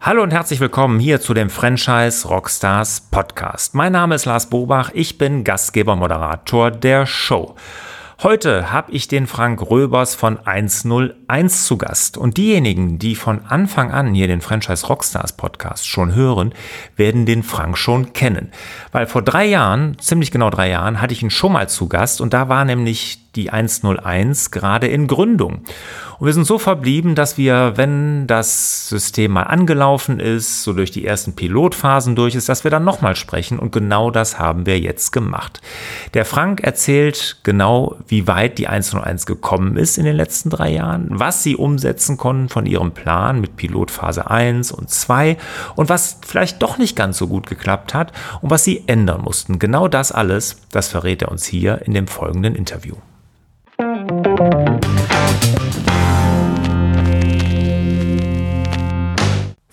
Hallo und herzlich willkommen hier zu dem Franchise Rockstars Podcast. Mein Name ist Lars Bobach, ich bin Gastgeber Moderator der Show. Heute habe ich den Frank Röbers von 101 zu Gast. Und diejenigen, die von Anfang an hier den Franchise Rockstars Podcast schon hören, werden den Frank schon kennen. Weil vor drei Jahren, ziemlich genau drei Jahren, hatte ich ihn schon mal zu Gast und da war nämlich die 101 gerade in Gründung. Und wir sind so verblieben, dass wir, wenn das System mal angelaufen ist, so durch die ersten Pilotphasen durch ist, dass wir dann nochmal sprechen. Und genau das haben wir jetzt gemacht. Der Frank erzählt genau, wie weit die 101 gekommen ist in den letzten drei Jahren, was sie umsetzen konnten von ihrem Plan mit Pilotphase 1 und 2 und was vielleicht doch nicht ganz so gut geklappt hat und was sie ändern mussten. Genau das alles, das verrät er uns hier in dem folgenden Interview.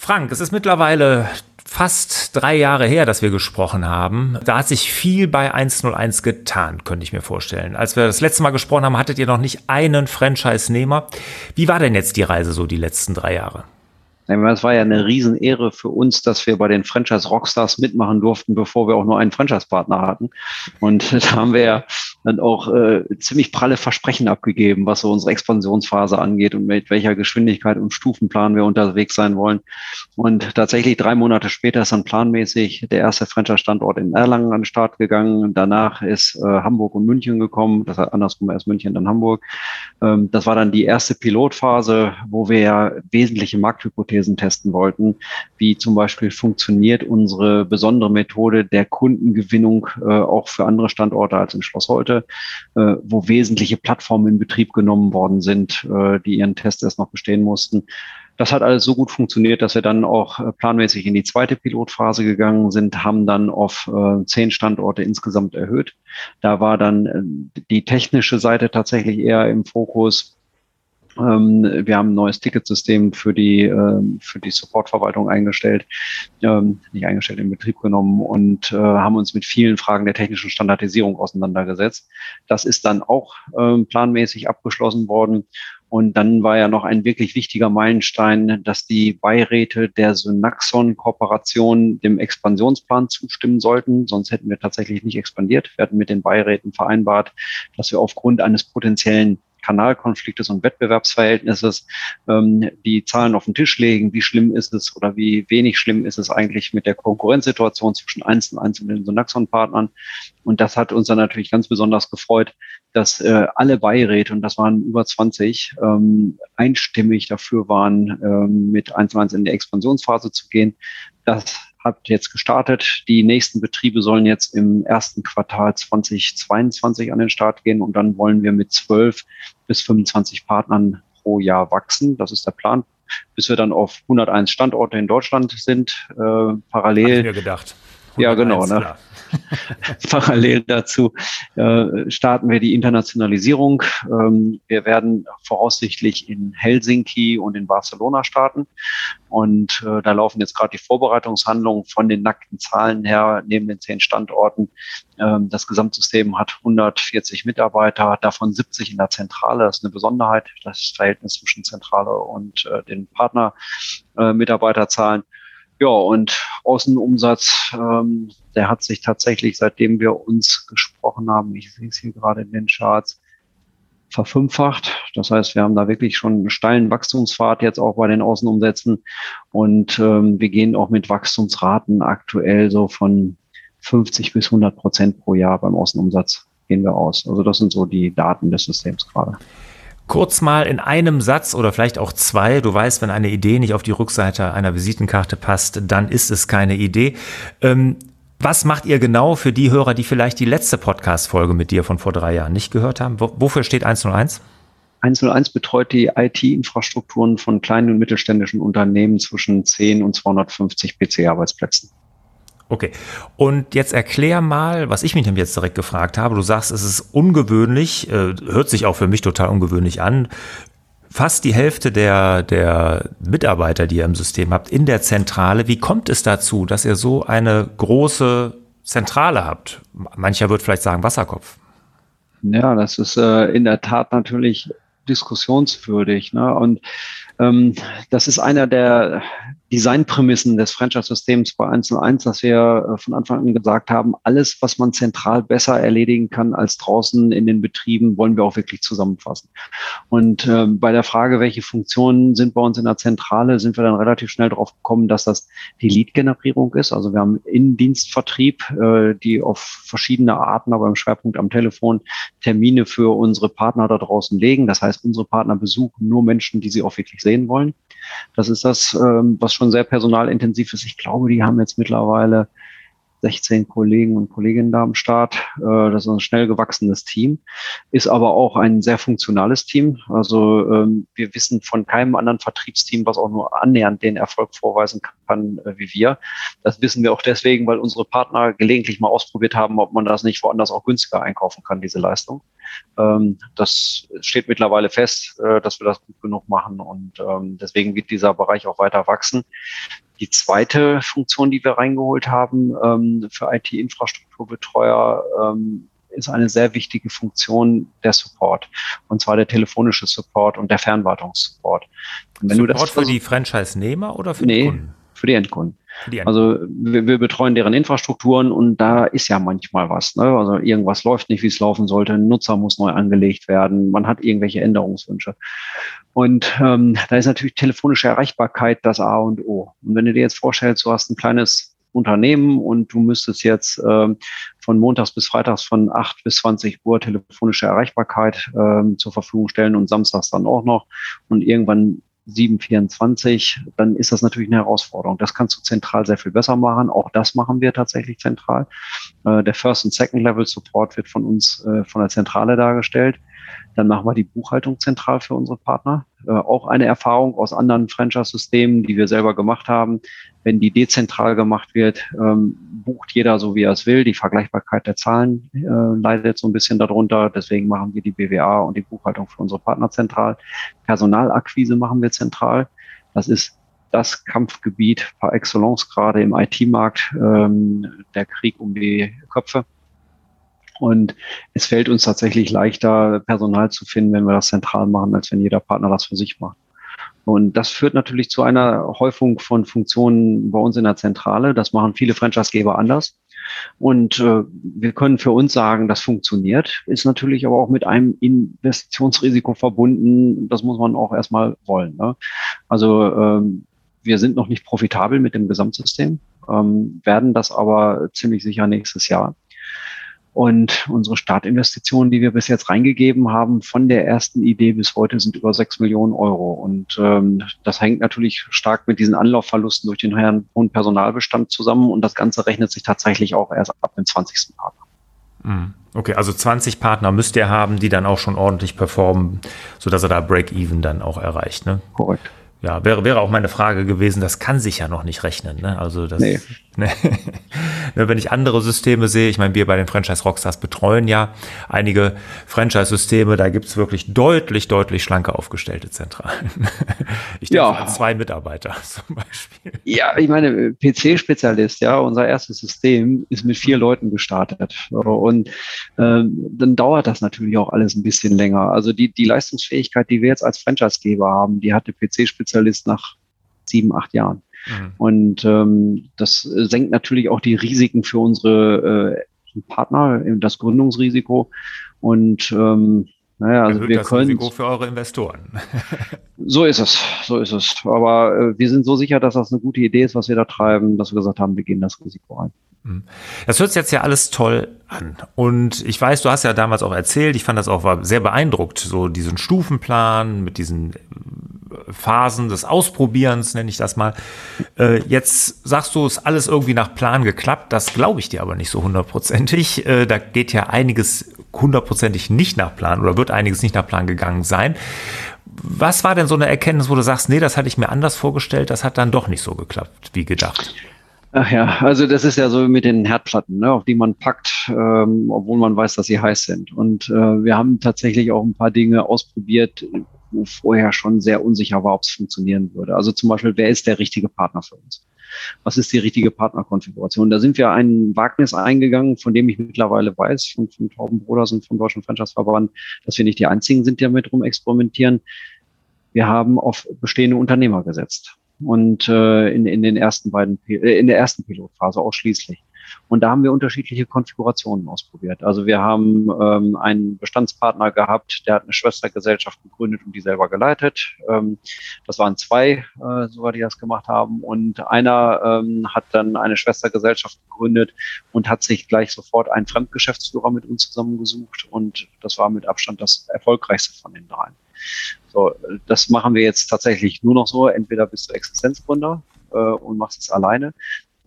Frank, es ist mittlerweile fast drei Jahre her, dass wir gesprochen haben. Da hat sich viel bei 101 getan, könnte ich mir vorstellen. Als wir das letzte Mal gesprochen haben, hattet ihr noch nicht einen Franchise-Nehmer. Wie war denn jetzt die Reise so die letzten drei Jahre? Es war ja eine Riesenehre für uns, dass wir bei den Franchise Rockstars mitmachen durften, bevor wir auch nur einen Franchise-Partner hatten. Und da haben wir ja dann auch äh, ziemlich pralle Versprechen abgegeben, was so unsere Expansionsphase angeht und mit welcher Geschwindigkeit und Stufenplan wir unterwegs sein wollen. Und tatsächlich drei Monate später ist dann planmäßig der erste Franchise-Standort in Erlangen an den Start gegangen. Danach ist äh, Hamburg und München gekommen. Das hat andersrum erst München, dann Hamburg. Ähm, das war dann die erste Pilotphase, wo wir ja wesentliche Markthypothesen testen wollten, wie zum Beispiel funktioniert unsere besondere Methode der Kundengewinnung äh, auch für andere Standorte als in Schloss Holte äh, wo wesentliche Plattformen in Betrieb genommen worden sind, äh, die ihren Test erst noch bestehen mussten. Das hat alles so gut funktioniert, dass wir dann auch äh, planmäßig in die zweite Pilotphase gegangen sind, haben dann auf äh, zehn Standorte insgesamt erhöht. Da war dann äh, die technische Seite tatsächlich eher im Fokus. Ähm, wir haben ein neues Ticketsystem für die, ähm, für die Supportverwaltung eingestellt, ähm, nicht eingestellt, in Betrieb genommen und äh, haben uns mit vielen Fragen der technischen Standardisierung auseinandergesetzt. Das ist dann auch planmäßig abgeschlossen worden. Und dann war ja noch ein wirklich wichtiger Meilenstein, dass die Beiräte der Synaxon-Kooperation dem Expansionsplan zustimmen sollten. Sonst hätten wir tatsächlich nicht expandiert. Wir hatten mit den Beiräten vereinbart, dass wir aufgrund eines potenziellen Kanalkonfliktes und Wettbewerbsverhältnisses ähm, die Zahlen auf den Tisch legen, wie schlimm ist es oder wie wenig schlimm ist es eigentlich mit der Konkurrenzsituation zwischen einzelnen einzelnen Synaxon-Partnern. Und das hat uns dann natürlich ganz besonders gefreut, dass äh, alle Beiräte, und das waren über 20, ähm, einstimmig dafür waren, ähm, mit 1 1 in die Expansionsphase zu gehen. Das hat jetzt gestartet. Die nächsten Betriebe sollen jetzt im ersten Quartal 2022 an den Start gehen und dann wollen wir mit 12 bis 25 Partnern pro Jahr wachsen. Das ist der Plan, bis wir dann auf 101 Standorte in Deutschland sind. Äh, parallel. Hab ich gedacht. Ja, genau. Ne? Parallel dazu äh, starten wir die Internationalisierung. Ähm, wir werden voraussichtlich in Helsinki und in Barcelona starten. Und äh, da laufen jetzt gerade die Vorbereitungshandlungen von den nackten Zahlen her, neben den zehn Standorten. Ähm, das Gesamtsystem hat 140 Mitarbeiter, davon 70 in der Zentrale. Das ist eine Besonderheit, das Verhältnis zwischen Zentrale und äh, den Partner-Mitarbeiterzahlen. Äh, ja, und Außenumsatz, ähm, der hat sich tatsächlich, seitdem wir uns gesprochen haben, ich sehe es hier gerade in den Charts, verfünffacht. Das heißt, wir haben da wirklich schon einen steilen Wachstumspfad jetzt auch bei den Außenumsätzen. Und ähm, wir gehen auch mit Wachstumsraten aktuell so von 50 bis 100 Prozent pro Jahr beim Außenumsatz gehen wir aus. Also das sind so die Daten des Systems gerade. Kurz mal in einem Satz oder vielleicht auch zwei. Du weißt, wenn eine Idee nicht auf die Rückseite einer Visitenkarte passt, dann ist es keine Idee. Ähm, was macht ihr genau für die Hörer, die vielleicht die letzte Podcast-Folge mit dir von vor drei Jahren nicht gehört haben? Wofür steht 101? 101 betreut die IT-Infrastrukturen von kleinen und mittelständischen Unternehmen zwischen 10 und 250 PC-Arbeitsplätzen. Okay. Und jetzt erklär mal, was ich mich jetzt direkt gefragt habe. Du sagst, es ist ungewöhnlich, äh, hört sich auch für mich total ungewöhnlich an. Fast die Hälfte der, der Mitarbeiter, die ihr im System habt, in der Zentrale. Wie kommt es dazu, dass ihr so eine große Zentrale habt? Mancher wird vielleicht sagen Wasserkopf. Ja, das ist äh, in der Tat natürlich diskussionswürdig. Ne? Und ähm, das ist einer der Designprämissen des Franchise-Systems bei 101, dass wir äh, von Anfang an gesagt haben, alles, was man zentral besser erledigen kann als draußen in den Betrieben, wollen wir auch wirklich zusammenfassen. Und äh, bei der Frage, welche Funktionen sind bei uns in der Zentrale, sind wir dann relativ schnell drauf gekommen, dass das die Lead-Generierung ist. Also wir haben Innendienstvertrieb, äh, die auf verschiedene Arten, aber im Schwerpunkt am Telefon, Termine für unsere Partner da draußen legen. Das heißt, unsere Partner besuchen nur Menschen, die sie auch wirklich sehen wollen. Das ist das, ähm, was schon sehr personalintensiv ist. Ich glaube, die haben jetzt mittlerweile 16 Kollegen und Kolleginnen da am Start. Äh, das ist ein schnell gewachsenes Team, ist aber auch ein sehr funktionales Team. Also ähm, wir wissen von keinem anderen Vertriebsteam, was auch nur annähernd den Erfolg vorweisen kann äh, wie wir. Das wissen wir auch deswegen, weil unsere Partner gelegentlich mal ausprobiert haben, ob man das nicht woanders auch günstiger einkaufen kann, diese Leistung. Ähm, das steht mittlerweile fest, äh, dass wir das gut genug machen und ähm, deswegen wird dieser Bereich auch weiter wachsen. Die zweite Funktion, die wir reingeholt haben ähm, für IT-Infrastrukturbetreuer, ähm, ist eine sehr wichtige Funktion der Support. Und zwar der telefonische Support und der Fernwartungssupport. Und wenn Support du das für die Franchise-Nehmer oder für nee, die Kunden? Für die Endkunden. Also wir, wir, betreuen deren Infrastrukturen und da ist ja manchmal was. Ne? Also irgendwas läuft nicht, wie es laufen sollte. Ein Nutzer muss neu angelegt werden. Man hat irgendwelche Änderungswünsche. Und ähm, da ist natürlich telefonische Erreichbarkeit das A und O. Und wenn du dir jetzt vorstellst, du hast ein kleines Unternehmen und du müsstest jetzt ähm, von montags bis freitags von 8 bis 20 Uhr telefonische Erreichbarkeit ähm, zur Verfügung stellen und samstags dann auch noch. Und irgendwann 724, dann ist das natürlich eine Herausforderung. Das kannst du zentral sehr viel besser machen. Auch das machen wir tatsächlich zentral. Äh, der First- und Second-Level-Support wird von uns äh, von der Zentrale dargestellt. Dann machen wir die Buchhaltung zentral für unsere Partner. Äh, auch eine Erfahrung aus anderen Franchise-Systemen, die wir selber gemacht haben. Wenn die dezentral gemacht wird, ähm, bucht jeder so, wie er es will. Die Vergleichbarkeit der Zahlen äh, leidet so ein bisschen darunter. Deswegen machen wir die BWA und die Buchhaltung für unsere Partner zentral. Personalakquise machen wir zentral. Das ist das Kampfgebiet par excellence gerade im IT-Markt, ähm, der Krieg um die Köpfe. Und es fällt uns tatsächlich leichter, Personal zu finden, wenn wir das zentral machen, als wenn jeder Partner das für sich macht. Und das führt natürlich zu einer Häufung von Funktionen bei uns in der Zentrale. Das machen viele Franchisegeber anders. Und äh, wir können für uns sagen, das funktioniert, ist natürlich aber auch mit einem Investitionsrisiko verbunden. Das muss man auch erstmal wollen. Ne? Also ähm, wir sind noch nicht profitabel mit dem Gesamtsystem, ähm, werden das aber ziemlich sicher nächstes Jahr. Und unsere Startinvestitionen, die wir bis jetzt reingegeben haben, von der ersten Idee bis heute sind über sechs Millionen Euro. Und ähm, das hängt natürlich stark mit diesen Anlaufverlusten durch den hohen Personalbestand zusammen. Und das Ganze rechnet sich tatsächlich auch erst ab dem 20. Partner. Mhm. Okay, also 20 Partner müsst ihr haben, die dann auch schon ordentlich performen, sodass er da Break-Even dann auch erreicht. Ne? Korrekt. Ja, wäre, wäre auch meine Frage gewesen, das kann sich ja noch nicht rechnen. Ne? Also das, nee. ne? wenn ich andere Systeme sehe, ich meine, wir bei den Franchise Rockstars betreuen ja einige Franchise-Systeme, da gibt es wirklich deutlich, deutlich schlanker aufgestellte Zentralen. Ich denke ja. an zwei Mitarbeiter zum Beispiel. Ja, ich meine, PC-Spezialist, ja, unser erstes System ist mit vier Leuten gestartet. Und ähm, dann dauert das natürlich auch alles ein bisschen länger. Also die, die Leistungsfähigkeit, die wir jetzt als Franchise-Geber haben, die hatte PC-Spezialist nach sieben, acht Jahren. Mhm. Und ähm, das senkt natürlich auch die Risiken für unsere äh, Partner, das Gründungsrisiko. Und ähm, naja, also Erhöht wir das können. Risiko für eure Investoren. so ist es, so ist es. Aber äh, wir sind so sicher, dass das eine gute Idee ist, was wir da treiben, dass wir gesagt haben, wir gehen das Risiko ein. Mhm. Das hört sich jetzt ja alles toll an. Und ich weiß, du hast ja damals auch erzählt, ich fand das auch war sehr beeindruckt, so diesen Stufenplan mit diesen Phasen des Ausprobierens, nenne ich das mal. Äh, jetzt sagst du, ist alles irgendwie nach Plan geklappt. Das glaube ich dir aber nicht so hundertprozentig. Äh, da geht ja einiges hundertprozentig nicht nach Plan oder wird einiges nicht nach Plan gegangen sein. Was war denn so eine Erkenntnis, wo du sagst, nee, das hatte ich mir anders vorgestellt, das hat dann doch nicht so geklappt, wie gedacht? Ach ja, also das ist ja so mit den Herdplatten, ne, auf die man packt, ähm, obwohl man weiß, dass sie heiß sind. Und äh, wir haben tatsächlich auch ein paar Dinge ausprobiert, wo vorher schon sehr unsicher war, ob es funktionieren würde. Also zum Beispiel, wer ist der richtige Partner für uns? Was ist die richtige Partnerkonfiguration? Da sind wir ein Wagnis eingegangen, von dem ich mittlerweile weiß, von, von Tauben Broders und vom Deutschen Franchise-Verband, dass wir nicht die einzigen sind, die damit rum experimentieren. Wir haben auf bestehende Unternehmer gesetzt und äh, in, in den ersten beiden, äh, in der ersten Pilotphase ausschließlich. Und da haben wir unterschiedliche Konfigurationen ausprobiert. Also wir haben ähm, einen Bestandspartner gehabt, der hat eine Schwestergesellschaft gegründet und die selber geleitet. Ähm, das waren zwei äh, sogar, die das gemacht haben. Und einer ähm, hat dann eine Schwestergesellschaft gegründet und hat sich gleich sofort einen Fremdgeschäftsführer mit uns zusammengesucht. Und das war mit Abstand das erfolgreichste von den dreien. So, das machen wir jetzt tatsächlich nur noch so. Entweder bist du Existenzgründer äh, und machst es alleine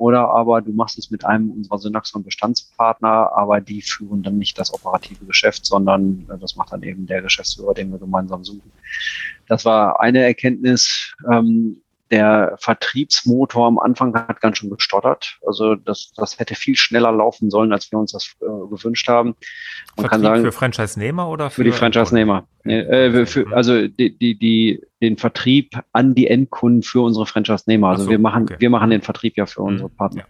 oder aber du machst es mit einem unserer Synaxon Bestandspartner, aber die führen dann nicht das operative Geschäft, sondern äh, das macht dann eben der Geschäftsführer, den wir gemeinsam suchen. Das war eine Erkenntnis. Ähm, der Vertriebsmotor am Anfang hat ganz schön gestottert. Also das, das hätte viel schneller laufen sollen, als wir uns das äh, gewünscht haben. Man Vertrieb kann sagen, für Franchise-Nehmer oder für, für die Franchise-Nehmer? Äh, für, also die, die, die, den Vertrieb an die Endkunden für unsere Franchise-Nehmer. Also so, wir machen, okay. wir machen den Vertrieb ja für unsere mhm, Partner. Ja.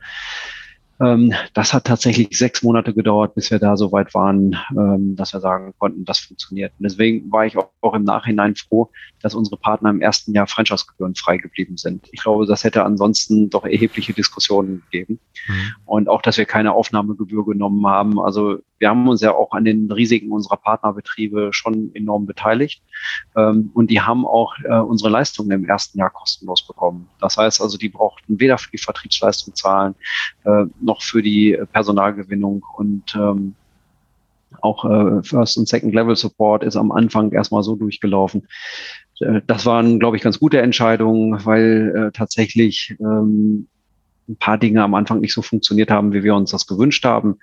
Ähm, das hat tatsächlich sechs Monate gedauert, bis wir da so weit waren, ähm, dass wir sagen konnten, das funktioniert. Und deswegen war ich auch, auch, im Nachhinein froh, dass unsere Partner im ersten Jahr Franchise-Gebühren frei geblieben sind. Ich glaube, das hätte ansonsten doch erhebliche Diskussionen gegeben. Mhm. Und auch, dass wir keine Aufnahmegebühr genommen haben. Also wir haben uns ja auch an den Risiken unserer Partnerbetriebe schon enorm beteiligt. Ähm, und die haben auch äh, unsere Leistungen im ersten Jahr kostenlos bekommen. Das heißt also, die brauchten weder für die Vertriebsleistung zahlen, äh, noch für die Personalgewinnung und ähm, auch äh, First- und Second-Level-Support ist am Anfang erstmal so durchgelaufen. Äh, das waren, glaube ich, ganz gute Entscheidungen, weil äh, tatsächlich ähm, ein paar Dinge am Anfang nicht so funktioniert haben, wie wir uns das gewünscht haben.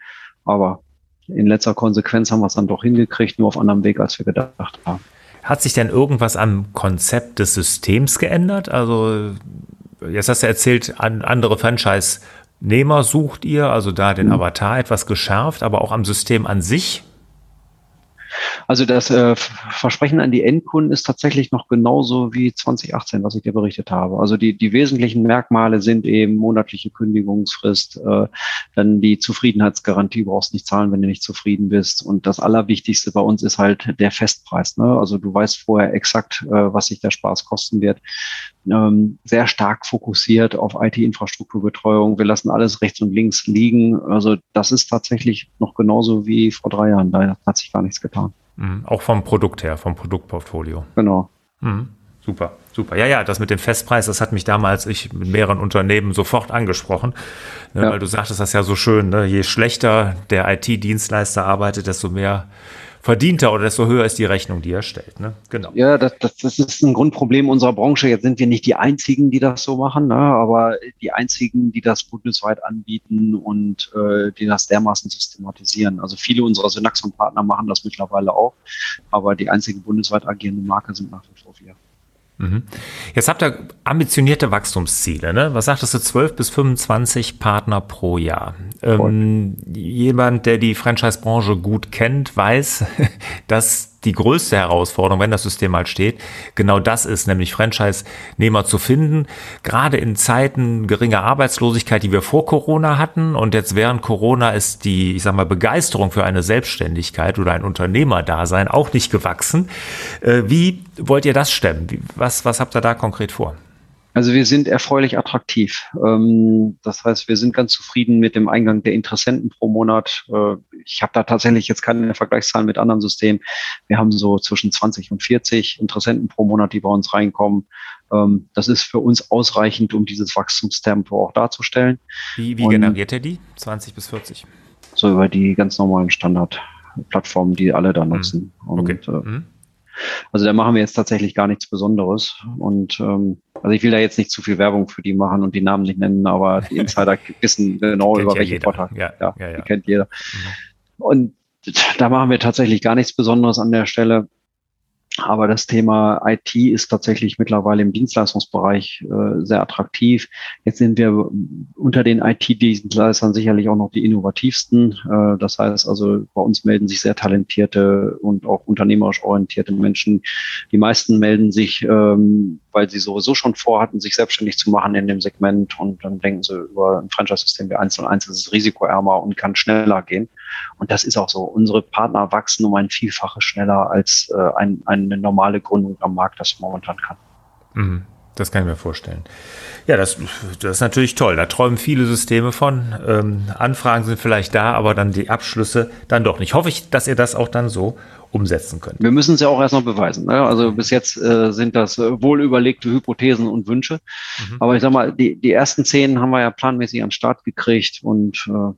Aber in letzter Konsequenz haben wir es dann doch hingekriegt, nur auf anderem Weg, als wir gedacht haben. Hat sich denn irgendwas am Konzept des Systems geändert? Also, jetzt hast du erzählt, an andere Franchise-Nehmer sucht ihr, also da den mhm. Avatar etwas geschärft, aber auch am System an sich also das äh, Versprechen an die Endkunden ist tatsächlich noch genauso wie 2018, was ich dir berichtet habe. Also die, die wesentlichen Merkmale sind eben monatliche Kündigungsfrist, äh, dann die Zufriedenheitsgarantie, du brauchst nicht zahlen, wenn du nicht zufrieden bist. Und das Allerwichtigste bei uns ist halt der Festpreis. Ne? Also du weißt vorher exakt, äh, was sich der Spaß kosten wird. Ähm, sehr stark fokussiert auf IT-Infrastrukturbetreuung. Wir lassen alles rechts und links liegen. Also das ist tatsächlich noch genauso wie vor drei Jahren. Da hat sich gar nichts getan. Mhm. Auch vom Produkt her, vom Produktportfolio. Genau. Mhm. Super, super. Ja, ja, das mit dem Festpreis, das hat mich damals ich mit mehreren Unternehmen sofort angesprochen, ne, ja. weil du sagtest das ja so schön, ne? je schlechter der IT-Dienstleister arbeitet, desto mehr verdient er oder desto höher ist die Rechnung, die er stellt. Ne? Genau. Ja, das, das, das ist ein Grundproblem unserer Branche. Jetzt sind wir nicht die Einzigen, die das so machen, ne? aber die Einzigen, die das bundesweit anbieten und äh, die das dermaßen systematisieren. Also viele unserer Synaxon-Partner machen das mittlerweile auch, aber die einzige bundesweit agierende Marke sind nach wie vor wir. Mhm. Jetzt habt ihr ambitionierte Wachstumsziele. Ne? Was sagtest du, 12 bis 25 Partner pro Jahr? Ähm, jemand, der die Franchise-Branche gut kennt, weiß, dass die größte Herausforderung, wenn das System mal steht, genau das ist, nämlich Franchise-Nehmer zu finden. Gerade in Zeiten geringer Arbeitslosigkeit, die wir vor Corona hatten und jetzt während Corona ist die, ich sag mal, Begeisterung für eine Selbstständigkeit oder ein Unternehmerdasein auch nicht gewachsen. Äh, wie wollt ihr das stemmen? Was, was habt ihr da konkret vor? Also wir sind erfreulich attraktiv. Ähm, das heißt, wir sind ganz zufrieden mit dem Eingang der Interessenten pro Monat. Äh, ich habe da tatsächlich jetzt keine Vergleichszahlen mit anderen Systemen. Wir haben so zwischen 20 und 40 Interessenten pro Monat, die bei uns reinkommen. Ähm, das ist für uns ausreichend, um dieses Wachstumstempo auch darzustellen. Wie, wie generiert ihr die? 20 bis 40? So über die ganz normalen Standardplattformen, die alle da hm. nutzen. Okay. Und, mhm. Also da machen wir jetzt tatsächlich gar nichts Besonderes. Und ähm, also ich will da jetzt nicht zu viel Werbung für die machen und die Namen nicht nennen, aber die Insider wissen genau über ja welche Vortrag. Ja, ja, ja, Die kennt jeder. Mhm. Und da machen wir tatsächlich gar nichts Besonderes an der Stelle. Aber das Thema IT ist tatsächlich mittlerweile im Dienstleistungsbereich äh, sehr attraktiv. Jetzt sind wir unter den IT-Dienstleistern sicherlich auch noch die innovativsten. Äh, das heißt also, bei uns melden sich sehr talentierte und auch unternehmerisch orientierte Menschen. Die meisten melden sich, ähm, weil sie sowieso schon vorhatten, sich selbstständig zu machen in dem Segment und dann denken sie über ein Franchise-System wie 1 und 1 ist es risikoärmer und kann schneller gehen. Und das ist auch so. Unsere Partner wachsen um ein Vielfaches schneller als äh, ein, eine normale Gründung am Markt das momentan kann. Mhm. Das kann ich mir vorstellen. Ja, das, das ist natürlich toll. Da träumen viele Systeme von. Ähm, Anfragen sind vielleicht da, aber dann die Abschlüsse dann doch nicht. Hoffe ich, dass ihr das auch dann so umsetzen könnt. Wir müssen es ja auch erst noch beweisen. Ne? Also bis jetzt äh, sind das äh, wohl überlegte Hypothesen und Wünsche. Mhm. Aber ich sag mal, die, die ersten zehn haben wir ja planmäßig an den Start gekriegt und äh,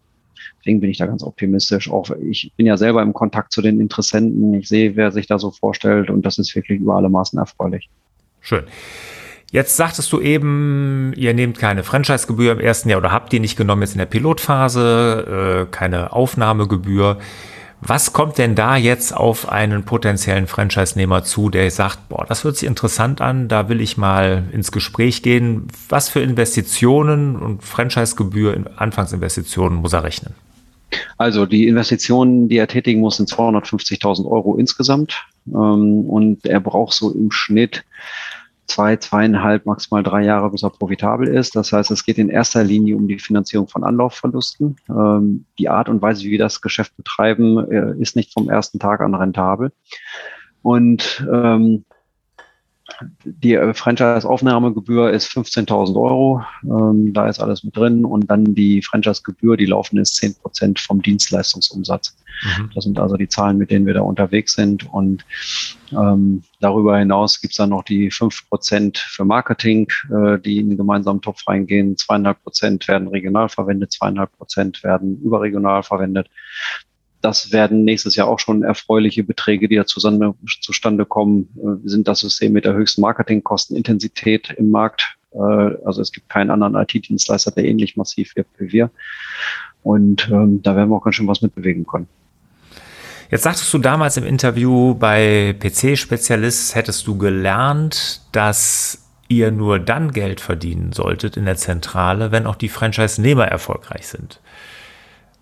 Deswegen bin ich da ganz optimistisch. Auch ich bin ja selber im Kontakt zu den Interessenten. Ich sehe, wer sich da so vorstellt und das ist wirklich über alle Maßen erfreulich. Schön. Jetzt sagtest du eben, ihr nehmt keine Franchise-Gebühr im ersten Jahr oder habt die nicht genommen jetzt in der Pilotphase, äh, keine Aufnahmegebühr. Was kommt denn da jetzt auf einen potenziellen Franchise-Nehmer zu, der sagt, boah, das hört sich interessant an, da will ich mal ins Gespräch gehen. Was für Investitionen und Franchise-Gebühr, Anfangsinvestitionen muss er rechnen? Also die Investitionen, die er tätigen muss, sind 250.000 Euro insgesamt. Ähm, und er braucht so im Schnitt zwei, zweieinhalb, maximal drei Jahre, bis er profitabel ist. Das heißt, es geht in erster Linie um die Finanzierung von Anlaufverlusten. Ähm, die Art und Weise, wie wir das Geschäft betreiben, äh, ist nicht vom ersten Tag an rentabel. Und ähm, die äh, Franchise-Aufnahmegebühr ist 15.000 Euro. Ähm, da ist alles mit drin. Und dann die Franchise-Gebühr, die laufen ist 10 Prozent vom Dienstleistungsumsatz. Mhm. Das sind also die Zahlen, mit denen wir da unterwegs sind. Und ähm, darüber hinaus gibt es dann noch die 5 Prozent für Marketing, äh, die in den gemeinsamen Topf reingehen. Zweieinhalb Prozent werden regional verwendet, zweieinhalb Prozent werden überregional verwendet das werden nächstes Jahr auch schon erfreuliche Beträge, die da zustande, zustande kommen. Äh, wir sind das System mit der höchsten Marketingkostenintensität im Markt. Äh, also es gibt keinen anderen IT-Dienstleister, der ähnlich massiv wird wie wir. Und ähm, da werden wir auch ganz schön was mitbewegen können. Jetzt sagtest du damals im Interview bei PC-Spezialist, hättest du gelernt, dass ihr nur dann Geld verdienen solltet in der Zentrale, wenn auch die Franchise-Nehmer erfolgreich sind.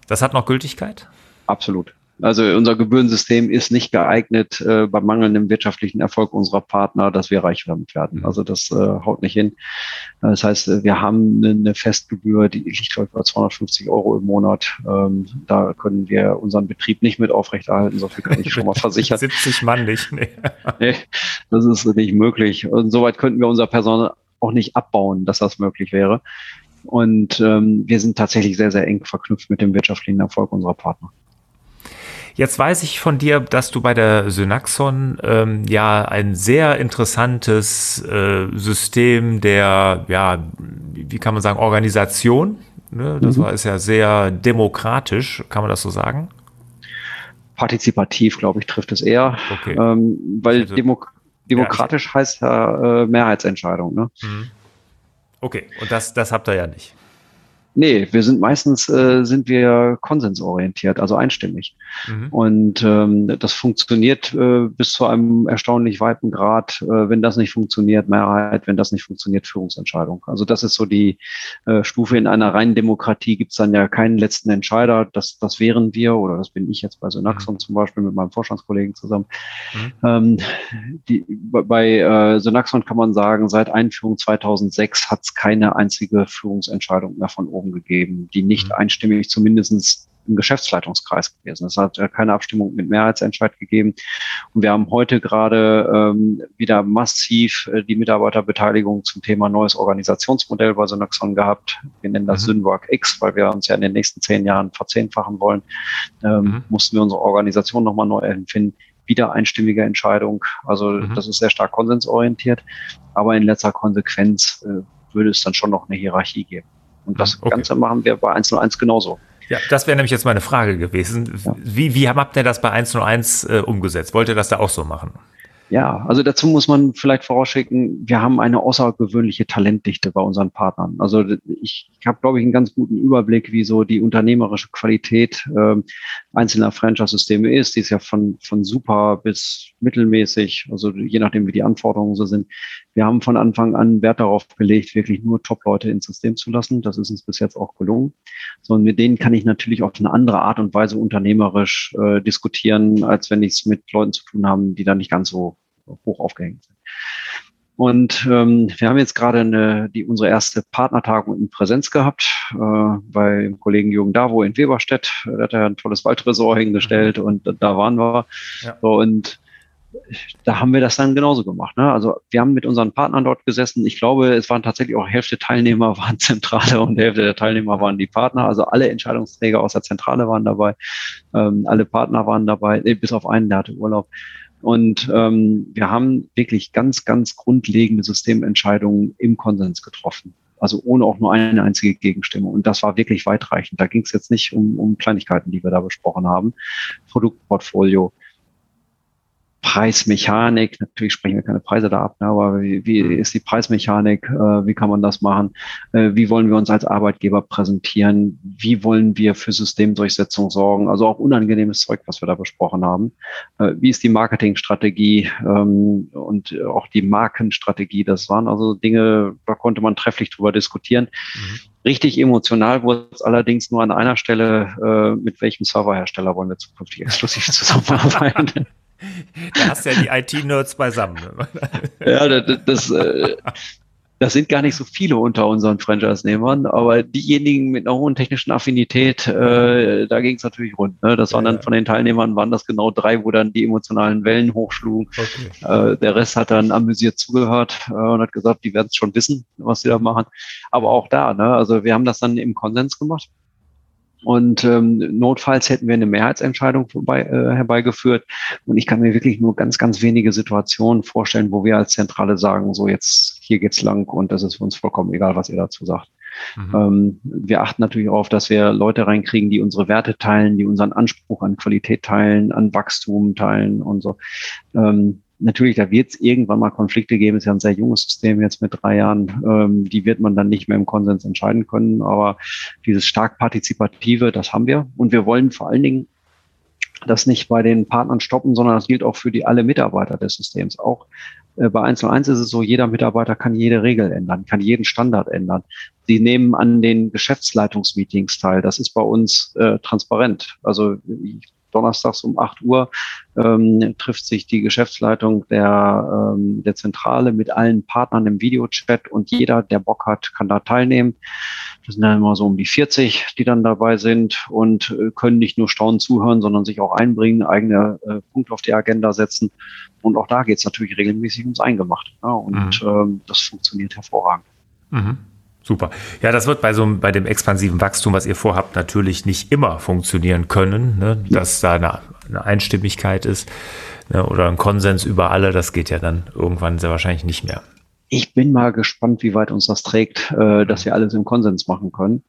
Das hat noch Gültigkeit? Absolut. Also unser Gebührensystem ist nicht geeignet äh, bei mangelndem wirtschaftlichen Erfolg unserer Partner, dass wir reich werden. Mhm. Also das äh, haut nicht hin. Das heißt, wir haben eine Festgebühr, die liegt glaube ich bei 250 Euro im Monat. Ähm, da können wir unseren Betrieb nicht mit aufrechterhalten. So viel kann ich schon mal versichern. 70 Mann nicht. Nee. nee, das ist nicht möglich. Und soweit könnten wir unser Personal auch nicht abbauen, dass das möglich wäre. Und ähm, wir sind tatsächlich sehr, sehr eng verknüpft mit dem wirtschaftlichen Erfolg unserer Partner. Jetzt weiß ich von dir, dass du bei der Synaxon ähm, ja ein sehr interessantes äh, System der, ja, wie kann man sagen, Organisation. Ne? Das mhm. war ist ja sehr demokratisch, kann man das so sagen? Partizipativ, glaube ich, trifft es eher. Okay. Ähm, weil also, Demo demokratisch ja, heißt ja äh, Mehrheitsentscheidung. Ne? Mhm. Okay, und das, das habt ihr ja nicht. Nee, wir sind meistens äh, sind wir konsensorientiert, also einstimmig. Mhm. Und ähm, das funktioniert äh, bis zu einem erstaunlich weiten Grad. Äh, wenn das nicht funktioniert, Mehrheit, wenn das nicht funktioniert, Führungsentscheidung. Also das ist so die äh, Stufe in einer reinen Demokratie gibt es dann ja keinen letzten Entscheider. Das, das wären wir oder das bin ich jetzt bei Synaxon mhm. zum Beispiel mit meinem Vorstandskollegen zusammen. Mhm. Ähm, die, bei äh, Synaxon kann man sagen, seit Einführung 2006 hat es keine einzige Führungsentscheidung mehr von oben gegeben, die nicht mhm. einstimmig zumindest im Geschäftsleitungskreis gewesen. Es hat keine Abstimmung mit Mehrheitsentscheid gegeben. Und wir haben heute gerade ähm, wieder massiv äh, die Mitarbeiterbeteiligung zum Thema neues Organisationsmodell bei Synaxon gehabt. Wir nennen das mhm. Synwork X, weil wir uns ja in den nächsten zehn Jahren verzehnfachen wollen. Ähm, mhm. Mussten wir unsere Organisation nochmal neu empfinden wieder einstimmige Entscheidung. Also mhm. das ist sehr stark konsensorientiert. Aber in letzter Konsequenz äh, würde es dann schon noch eine Hierarchie geben. Und das okay. Ganze machen wir bei 101 genauso. Ja, das wäre nämlich jetzt meine Frage gewesen. Wie, wie habt ihr das bei 101 äh, umgesetzt? Wollt ihr das da auch so machen? Ja, also dazu muss man vielleicht vorausschicken, wir haben eine außergewöhnliche Talentdichte bei unseren Partnern. Also ich, ich habe, glaube ich, einen ganz guten Überblick, wie so die unternehmerische Qualität ähm, einzelner Franchise-Systeme ist. Die ist ja von, von super bis mittelmäßig, also je nachdem, wie die Anforderungen so sind. Wir haben von Anfang an Wert darauf gelegt, wirklich nur Top-Leute ins System zu lassen. Das ist uns bis jetzt auch gelungen. So, und mit denen kann ich natürlich auf eine andere Art und Weise unternehmerisch äh, diskutieren, als wenn ich es mit Leuten zu tun habe, die da nicht ganz so hoch aufgehängt sind. Und ähm, wir haben jetzt gerade eine, die, unsere erste Partnertagung in Präsenz gehabt äh, bei Kollegen Jürgen Davo in Weberstedt. Da hat er ein tolles Waldresort hingestellt mhm. und da, waren wir. Ja. So, und da haben wir das dann genauso gemacht. Ne? Also wir haben mit unseren Partnern dort gesessen. Ich glaube, es waren tatsächlich auch Hälfte Teilnehmer waren Zentrale und Hälfte der Teilnehmer waren die Partner. Also alle Entscheidungsträger aus der Zentrale waren dabei. Ähm, alle Partner waren dabei, bis auf einen, der hatte Urlaub. Und ähm, wir haben wirklich ganz, ganz grundlegende Systementscheidungen im Konsens getroffen. Also ohne auch nur eine einzige Gegenstimme. Und das war wirklich weitreichend. Da ging es jetzt nicht um, um Kleinigkeiten, die wir da besprochen haben. Produktportfolio, Preismechanik, natürlich sprechen wir keine Preise da ab, ne, aber wie, wie ist die Preismechanik, äh, wie kann man das machen, äh, wie wollen wir uns als Arbeitgeber präsentieren, wie wollen wir für Systemdurchsetzung sorgen, also auch unangenehmes Zeug, was wir da besprochen haben, äh, wie ist die Marketingstrategie? Ähm, und auch die Markenstrategie, das waren also Dinge, da konnte man trefflich drüber diskutieren. Mhm. Richtig emotional wurde es allerdings nur an einer Stelle, mit welchem Serverhersteller wollen wir zukünftig exklusiv zusammenarbeiten. Da hast du ja die IT-Nerds beisammen. ja, das, das, äh, das sind gar nicht so viele unter unseren Franchise-Nehmern, aber diejenigen mit einer hohen technischen Affinität, äh, da ging es natürlich rund. Ne? Das waren ja, dann von den Teilnehmern waren das genau drei, wo dann die emotionalen Wellen hochschlugen. Okay. Äh, der Rest hat dann amüsiert zugehört äh, und hat gesagt, die werden es schon wissen, was sie da machen. Aber auch da, ne? also wir haben das dann im Konsens gemacht. Und ähm, notfalls hätten wir eine Mehrheitsentscheidung vorbei, äh, herbeigeführt. Und ich kann mir wirklich nur ganz, ganz wenige Situationen vorstellen, wo wir als Zentrale sagen, so jetzt hier geht's lang und das ist für uns vollkommen egal, was ihr dazu sagt. Mhm. Ähm, wir achten natürlich auf, dass wir Leute reinkriegen, die unsere Werte teilen, die unseren Anspruch an Qualität teilen, an Wachstum teilen und so. Ähm, natürlich, da wird es irgendwann mal Konflikte geben. Es ist ja ein sehr junges System jetzt mit drei Jahren. Ähm, die wird man dann nicht mehr im Konsens entscheiden können. Aber dieses stark partizipative, das haben wir. Und wir wollen vor allen Dingen das nicht bei den Partnern stoppen, sondern das gilt auch für die alle Mitarbeiter des Systems. Auch äh, bei 1 1 ist es so, jeder Mitarbeiter kann jede Regel ändern, kann jeden Standard ändern. Sie nehmen an den Geschäftsleitungsmeetings teil. Das ist bei uns äh, transparent. Also donnerstags um 8 Uhr ähm, trifft sich die Geschäftsleitung der, ähm, der Zentrale mit allen Partnern im Videochat und jeder, der Bock hat, kann da teilnehmen. Das sind dann immer so um die 40, die dann dabei sind und äh, können nicht nur staunend zuhören, sondern sich auch einbringen, eigene äh, Punkte auf die Agenda setzen. Und auch da geht es natürlich regelmäßig ums Eingemacht. Ja, und mhm. ähm, das funktioniert hervorragend. Mhm. Super. Ja, das wird bei so bei dem expansiven Wachstum, was ihr vorhabt, natürlich nicht immer funktionieren können, ne? dass da eine, eine Einstimmigkeit ist ne? oder ein Konsens über alle. Das geht ja dann irgendwann sehr wahrscheinlich nicht mehr. Ich bin mal gespannt, wie weit uns das trägt, äh, dass wir alles im Konsens machen können.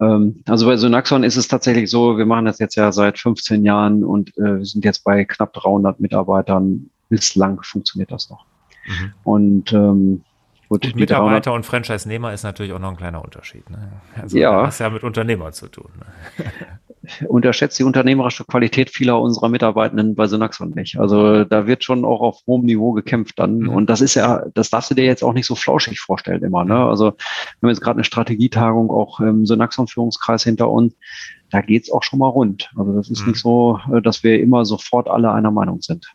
Ähm, also bei Synaxon ist es tatsächlich so, wir machen das jetzt ja seit 15 Jahren und äh, wir sind jetzt bei knapp 300 Mitarbeitern. Bislang funktioniert das noch. Mhm. Und ähm, Gut, und Mitarbeiter und Franchise-Nehmer ist natürlich auch noch ein kleiner Unterschied. Ne? Also ja. Das ja mit Unternehmern zu tun. Ne? Unterschätzt die unternehmerische Qualität vieler unserer Mitarbeitenden bei Synaxon nicht. Also da wird schon auch auf hohem Niveau gekämpft dann. Mhm. Und das ist ja, das darfst du dir jetzt auch nicht so flauschig vorstellen immer. Ne? Also wir haben jetzt gerade eine Strategietagung auch im Synaxon-Führungskreis hinter uns. Da geht's auch schon mal rund. Also das ist mhm. nicht so, dass wir immer sofort alle einer Meinung sind.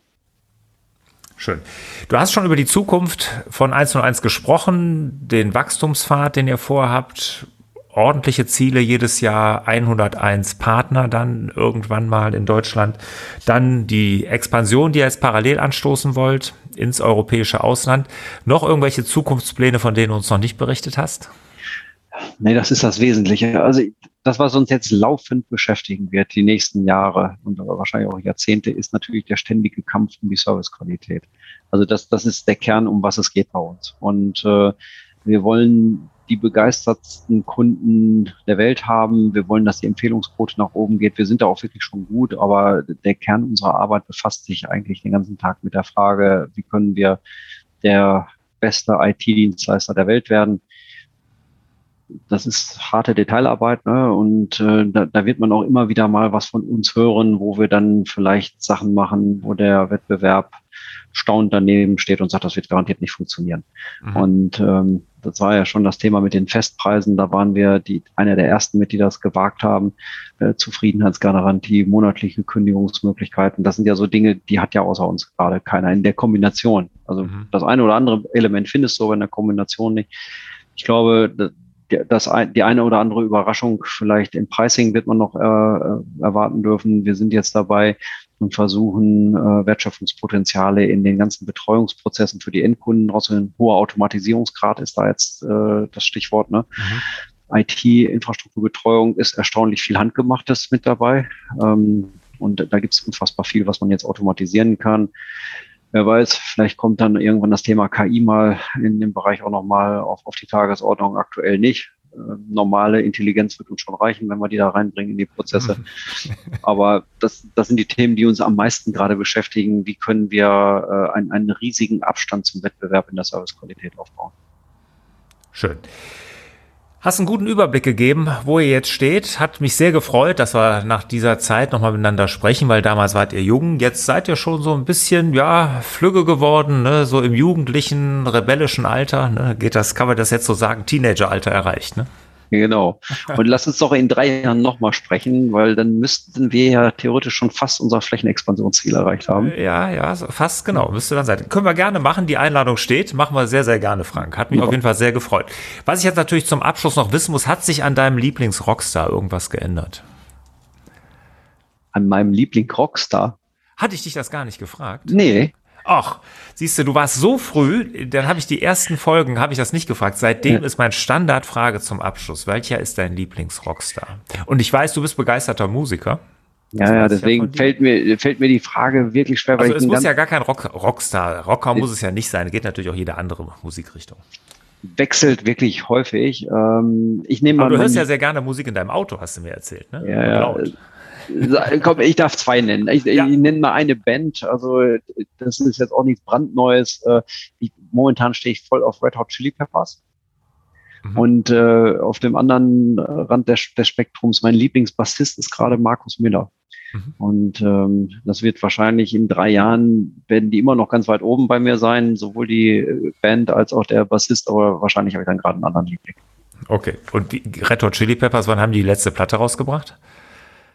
Schön. Du hast schon über die Zukunft von 101 gesprochen, den Wachstumspfad, den ihr vorhabt, ordentliche Ziele jedes Jahr, 101 Partner dann irgendwann mal in Deutschland, dann die Expansion, die ihr jetzt parallel anstoßen wollt ins europäische Ausland. Noch irgendwelche Zukunftspläne, von denen du uns noch nicht berichtet hast? Nee, das ist das Wesentliche. Also das, was uns jetzt laufend beschäftigen wird, die nächsten Jahre und wahrscheinlich auch Jahrzehnte, ist natürlich der ständige Kampf um die Servicequalität. Also das, das ist der Kern, um was es geht bei uns. Und äh, wir wollen die begeistertsten Kunden der Welt haben. Wir wollen, dass die Empfehlungsquote nach oben geht. Wir sind da auch wirklich schon gut, aber der Kern unserer Arbeit befasst sich eigentlich den ganzen Tag mit der Frage, wie können wir der beste IT-Dienstleister der Welt werden das ist harte Detailarbeit ne? und äh, da, da wird man auch immer wieder mal was von uns hören, wo wir dann vielleicht Sachen machen, wo der Wettbewerb staunend daneben steht und sagt, das wird garantiert nicht funktionieren. Mhm. Und ähm, das war ja schon das Thema mit den Festpreisen. Da waren wir die, einer der ersten mit, die das gewagt haben. Äh, Zufriedenheitsgarantie, monatliche Kündigungsmöglichkeiten. Das sind ja so Dinge, die hat ja außer uns gerade keiner in der Kombination. Also mhm. das eine oder andere Element findest du aber in der Kombination nicht. Ich glaube, das, die eine oder andere Überraschung vielleicht im Pricing wird man noch äh, äh, erwarten dürfen. Wir sind jetzt dabei, und versuchen, äh, Wertschöpfungspotenziale in den ganzen Betreuungsprozessen für die Endkunden rauszuholen. Hoher Automatisierungsgrad ist da jetzt äh, das Stichwort. Ne? Mhm. IT-Infrastrukturbetreuung ist erstaunlich viel Handgemachtes mit dabei. Ähm, und da gibt es unfassbar viel, was man jetzt automatisieren kann. Wer weiß, vielleicht kommt dann irgendwann das Thema KI mal in dem Bereich auch nochmal auf, auf die Tagesordnung. Aktuell nicht. Äh, normale Intelligenz wird uns schon reichen, wenn wir die da reinbringen in die Prozesse. Aber das, das sind die Themen, die uns am meisten gerade beschäftigen. Wie können wir äh, einen, einen riesigen Abstand zum Wettbewerb in der Servicequalität aufbauen? Schön. Hast einen guten Überblick gegeben, wo ihr jetzt steht. Hat mich sehr gefreut, dass wir nach dieser Zeit nochmal miteinander sprechen, weil damals wart ihr jung. Jetzt seid ihr schon so ein bisschen, ja, flügge geworden, ne? so im jugendlichen, rebellischen Alter. Ne? Geht das, kann man das jetzt so sagen, Teenageralter erreicht, ne? Genau. Und lass uns doch in drei Jahren nochmal sprechen, weil dann müssten wir ja theoretisch schon fast unser Flächenexpansionsziel erreicht haben. Ja, ja, fast genau. Müsste dann sein. Können wir gerne machen. Die Einladung steht. Machen wir sehr, sehr gerne, Frank. Hat mich ja. auf jeden Fall sehr gefreut. Was ich jetzt natürlich zum Abschluss noch wissen muss, hat sich an deinem Lieblings-Rockstar irgendwas geändert? An meinem Liebling-Rockstar? Hatte ich dich das gar nicht gefragt? Nee. Ach, siehst du, du warst so früh, dann habe ich die ersten Folgen, habe ich das nicht gefragt. Seitdem ja. ist mein Standardfrage zum Abschluss. Welcher ist dein Lieblingsrockstar? Und ich weiß, du bist begeisterter Musiker. Das ja, ja, deswegen ja fällt mir, fällt mir die Frage wirklich schwer. Also es muss ja gar kein Rock, Rockstar, Rocker muss es ja nicht sein. Geht natürlich auch jede andere Musikrichtung. Wechselt wirklich häufig. Ähm, ich nehme mal. Aber du hörst ja sehr gerne Musik in deinem Auto, hast du mir erzählt, ne? Ja, ja. Komm, ich darf zwei nennen. Ich, ja. ich, nenne mal eine Band. Also das ist jetzt auch nichts brandneues. Äh, ich, momentan stehe ich voll auf Red Hot Chili Peppers. Mhm. Und äh, auf dem anderen Rand des, des Spektrums, mein Lieblingsbassist ist gerade Markus Müller. Mhm. Und ähm, das wird wahrscheinlich in drei Jahren, werden die immer noch ganz weit oben bei mir sein, sowohl die Band als auch der Bassist, aber wahrscheinlich habe ich dann gerade einen anderen Liebling. Okay, und die Red Hot Chili Peppers, wann haben die die letzte Platte rausgebracht?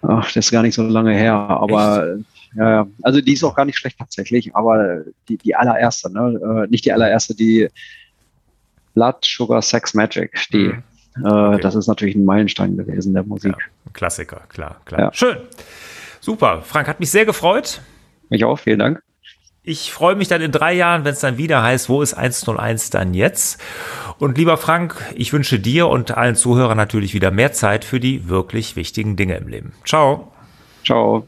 Ach, das ist gar nicht so lange her, aber Echt? ja, also die ist auch gar nicht schlecht tatsächlich, aber die, die allererste, ne? Äh, nicht die allererste, die Blood, Sugar, Sex, Magic, die, mhm. Äh, okay. das ist natürlich ein Meilenstein gewesen der Musik. Ja, Klassiker, klar, klar. Ja. Schön. Super. Frank, hat mich sehr gefreut. Mich auch, vielen Dank. Ich freue mich dann in drei Jahren, wenn es dann wieder heißt, wo ist 101 dann jetzt? Und lieber Frank, ich wünsche dir und allen Zuhörern natürlich wieder mehr Zeit für die wirklich wichtigen Dinge im Leben. Ciao. Ciao.